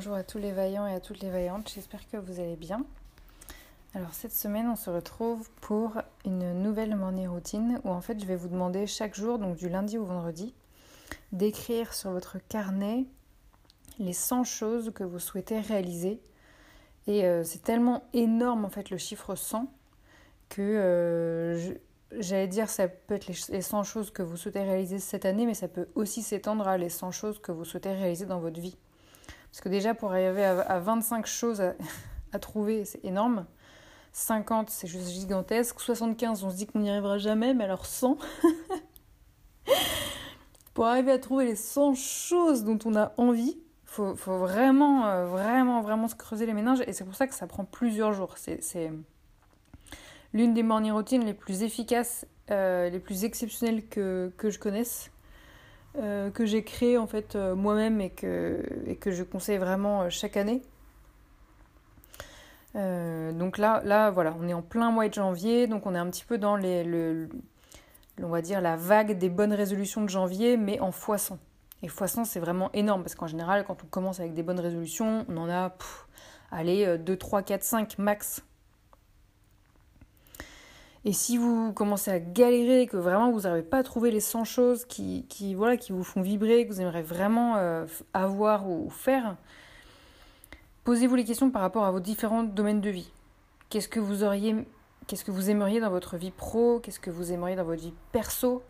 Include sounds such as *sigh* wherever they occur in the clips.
bonjour à tous les vaillants et à toutes les vaillantes, j'espère que vous allez bien. Alors cette semaine, on se retrouve pour une nouvelle morning routine où en fait je vais vous demander chaque jour, donc du lundi au vendredi, d'écrire sur votre carnet les 100 choses que vous souhaitez réaliser. Et euh, c'est tellement énorme en fait le chiffre 100 que euh, j'allais dire ça peut être les 100 choses que vous souhaitez réaliser cette année, mais ça peut aussi s'étendre à les 100 choses que vous souhaitez réaliser dans votre vie. Parce que déjà pour arriver à, 25 choses *laughs* à trouver, c'est énorme. 50, c'est juste gigantesque. 75, on se dit qu'on n'y arrivera jamais, mais alors 100. *laughs* Pour arriver à trouver les 100 choses dont on a envie, faut, faut vraiment, euh, vraiment, vraiment se creuser les méninges. Et c'est pour ça que ça prend plusieurs jours. C'est l'une des morning routines les plus efficaces, euh, les plus exceptionnelles que, que je connaisse. Euh, que j'ai créé en fait moi-même et que, je conseille vraiment chaque année. Euh, donc là, là, voilà, on est en plein mois de janvier, donc on est un petit peu dans les, le, on dire la vague des bonnes résolutions de janvier, mais en x Et x c'est vraiment énorme parce qu'en général, quand on commence avec des bonnes résolutions, on en a, allez, 2, 3, 4, 5 max. Et si vous commencez à galérer, que vraiment vous n'arrivez pas à trouver les 100 choses qui, qui, voilà, qui vous font vibrer, que vous aimeriez vraiment euh, avoir ou faire, Posez-vous les questions par rapport à vos différents domaines de vie. Qu'est-ce que vous auriez, qu'est-ce que vous aimeriez dans votre vie pro? Qu'est-ce que vous aimeriez dans votre vie perso?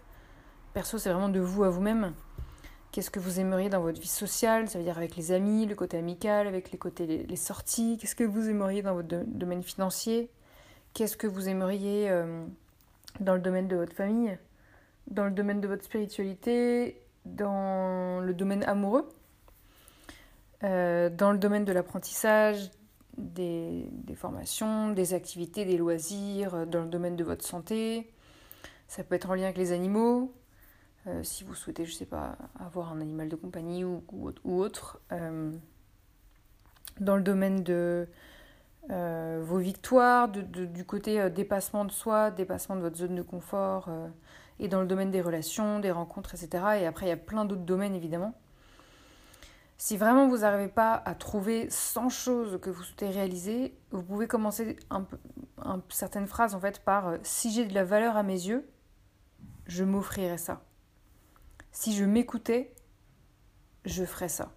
Perso, c'est vraiment de vous à vous-même. Qu'est-ce que vous aimeriez dans votre vie sociale? Ça veut dire avec les amis, le côté amical, avec les côtés les, sorties. Qu'est-ce que vous aimeriez dans votre domaine financier? Qu'est-ce que vous aimeriez euh, dans le domaine de votre famille Dans le domaine de votre spiritualité Dans le domaine amoureux euh, dans le domaine de l'apprentissage, des, formations, des activités, des loisirs, euh, dans le domaine de votre santé. Ça peut être en lien avec les animaux, si vous souhaitez, je sais pas, avoir un animal de compagnie ou, autre. dans le domaine de vos victoires, du côté dépassement de soi, dépassement de votre zone de confort, et dans le domaine des relations, des rencontres, etc. Et après, il y a plein d'autres domaines, évidemment. Si vraiment vous n'arrivez pas à trouver 100 choses que vous souhaitez réaliser, vous pouvez commencer certaines phrases en fait par euh, si j'ai de la valeur à mes yeux, je m'offrirai ça. Si je m'écoutais, je ferais ça.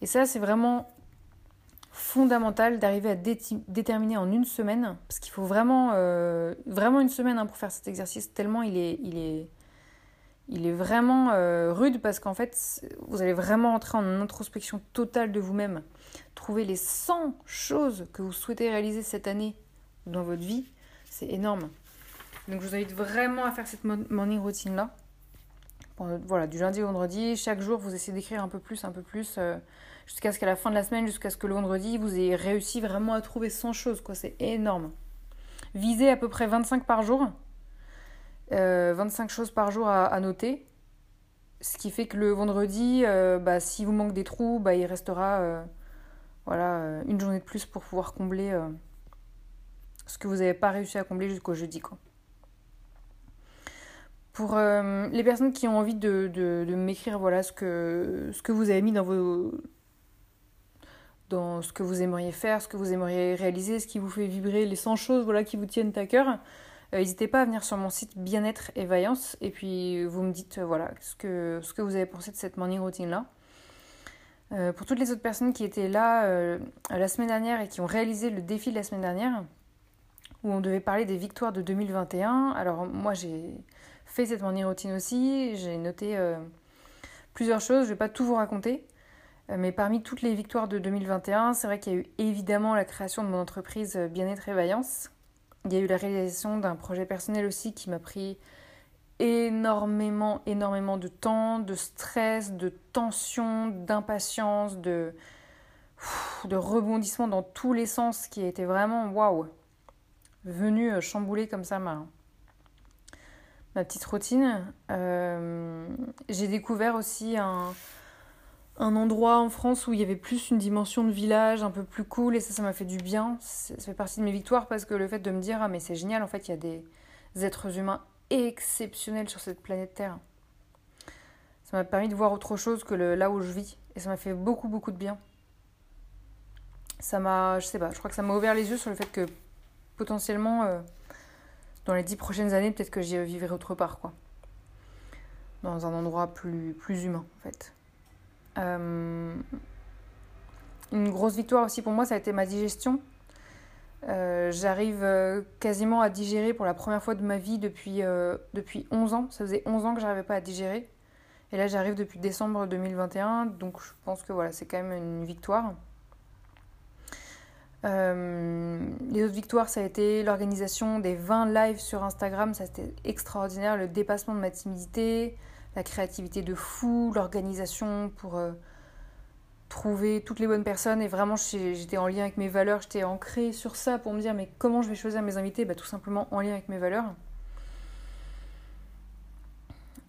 Et ça, c'est vraiment fondamental d'arriver à déterminer en une semaine, parce qu'il faut vraiment, euh, vraiment une semaine hein, pour faire cet exercice, tellement il est, il est, il est vraiment euh, rude parce qu'en fait, vous allez vraiment entrer en introspection totale de vous-même. Trouver les 100 choses que vous souhaitez réaliser cette année dans votre vie, c'est énorme. Donc je vous invite vraiment à faire cette morning routine-là. Voilà, du lundi au vendredi, chaque jour, vous essayez d'écrire un peu plus, un peu plus, euh, jusqu'à ce qu'à la fin de la semaine, jusqu'à ce que le vendredi, vous ayez réussi vraiment à trouver 100 choses. quoi. C'est énorme. Visez à peu près 25 par jour. 25 euh, choses par jour à, noter. Ce qui fait que le vendredi, euh, bah, si vous manque des trous, bah, il restera euh, voilà, une journée de plus pour pouvoir combler ce que vous n'avez pas réussi à combler jusqu'au jeudi. Quoi. Pour les personnes qui ont envie de, de, m'écrire voilà, ce, que, ce que vous avez mis dans vos dans ce que vous aimeriez faire, ce que vous aimeriez réaliser, ce qui vous fait vibrer, les 100 choses voilà, qui vous tiennent à cœur. Euh, n'hésitez pas à venir sur mon site Bien-être et Vaillance et puis vous me dites euh, voilà ce que, ce que vous avez pensé de cette morning routine là. Euh, pour toutes les autres personnes qui étaient là la semaine dernière et qui ont réalisé le défi de la semaine dernière, où on devait parler des victoires de 2021. Alors moi j'ai fait cette morning routine aussi, j'ai noté euh, plusieurs choses, je ne vais pas tout vous raconter, euh, mais parmi toutes les victoires de 2021, c'est vrai qu'il y a eu évidemment la création de mon entreprise euh, Bien-être et Vaillance. Il y a eu la réalisation d'un projet personnel aussi qui m'a pris énormément, énormément de temps, de stress, de tension, d'impatience, de, rebondissement dans tous les sens qui était vraiment waouh, venu euh, chambouler comme ça ma, petite routine. Euh, j'ai découvert aussi un, un endroit en France où il y avait plus une dimension de village un peu plus cool et ça, ça m'a fait du bien. Ça fait partie de mes victoires parce que le fait de me dire, ah mais c'est génial, en fait, il y a des êtres humains exceptionnels sur cette planète Terre. Ça m'a permis de voir autre chose que le, là où je vis et ça m'a fait beaucoup, beaucoup de bien. Ça m'a, je sais pas, je crois que ça m'a ouvert les yeux sur le fait que potentiellement, euh, dans les dix prochaines années, peut-être que j'y vivrai autre part, quoi. Dans un endroit plus, plus humain, en fait. Euh, une grosse victoire aussi pour moi, ça a été ma digestion. Euh, j'arrive euh, quasiment à digérer pour la première fois de ma vie depuis, depuis 11 ans. Ça faisait 11 ans que j'arrivais pas à digérer. Et là, j'arrive depuis décembre 2021. Donc, je pense que voilà, c'est quand même une victoire. les autres victoires, ça a été l'organisation des 20 lives sur Instagram. Ça, c'était extraordinaire. Le dépassement de ma timidité, la créativité de fou, l'organisation pour euh, trouver toutes les bonnes personnes. Et vraiment, j'étais en lien avec mes valeurs, j'étais ancrée sur ça pour me dire, mais comment je vais choisir mes invités? Bah, Tout simplement en lien avec mes valeurs.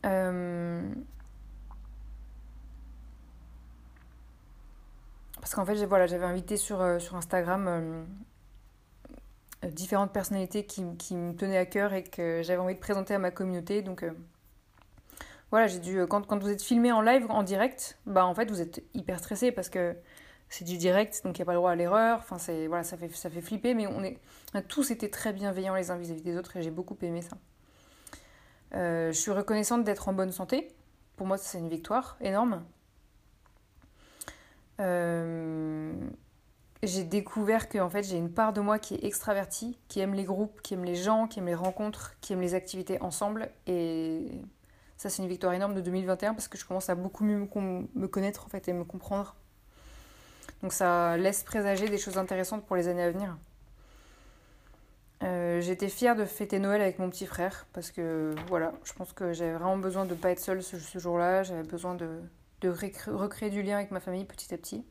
Euh, parce qu'en fait, j'avais invité sur, euh, Instagram différentes personnalités qui, me tenaient à cœur et que j'avais envie de présenter à ma communauté. Voilà, j'ai dû. Quand, quand vous êtes filmé en live, en direct, bah en fait vous êtes hyper stressé parce que c'est du direct, donc il n'y a pas le droit à l'erreur. Enfin, c'est voilà, ça fait flipper, mais on est a tous été très bienveillants les uns vis-à-vis des autres et j'ai beaucoup aimé ça. Euh, je suis reconnaissante d'être en bonne santé. Pour moi, c'est une victoire énorme. Euh, j'ai découvert que en fait, j'ai une part de moi qui est extravertie, qui aime les groupes, qui aime les gens, qui aime les rencontres, qui aime les activités ensemble. Ça, c'est une victoire énorme de 2021 parce que je commence à beaucoup mieux me connaître en fait et me comprendre. Donc ça laisse présager des choses intéressantes pour les années à venir. Euh, J'étais fière de fêter Noël avec mon petit frère parce que voilà, je pense que j'avais vraiment besoin de ne pas être seule ce, jour-là. J'avais besoin de, recréer du lien avec ma famille petit à petit.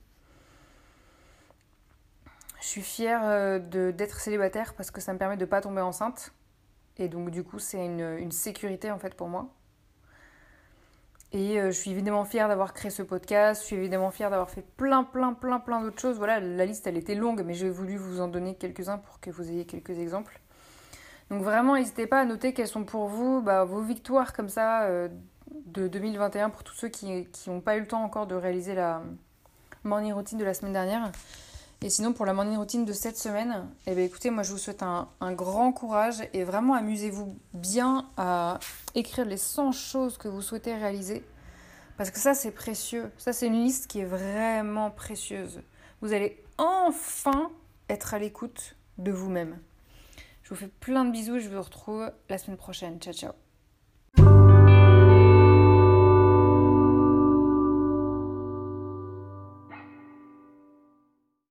Je suis fière euh, d'être célibataire parce que ça me permet de ne pas tomber enceinte. Et donc du coup, c'est une, une sécurité en fait pour moi. Et euh, je suis évidemment fière d'avoir créé ce podcast, je suis évidemment fière d'avoir fait plein, plein, plein, plein d'autres choses. Voilà, la liste, elle était longue, mais j'ai voulu vous en donner quelques-uns pour que vous ayez quelques exemples. Donc vraiment, n'hésitez pas à noter quelles sont pour vous bah, vos victoires comme ça euh, de 2021 pour tous ceux qui n'ont pas eu le temps encore de réaliser la morning routine de la semaine dernière. Et sinon, pour la morning routine de cette semaine, eh bien, écoutez, moi je vous souhaite un, un grand courage et vraiment amusez-vous bien à écrire les 100 choses que vous souhaitez réaliser. Parce que ça, c'est précieux. Ça, c'est une liste qui est vraiment précieuse. Vous allez enfin être à l'écoute de vous-même. Je vous fais plein de bisous et je vous retrouve la semaine prochaine. Ciao, ciao.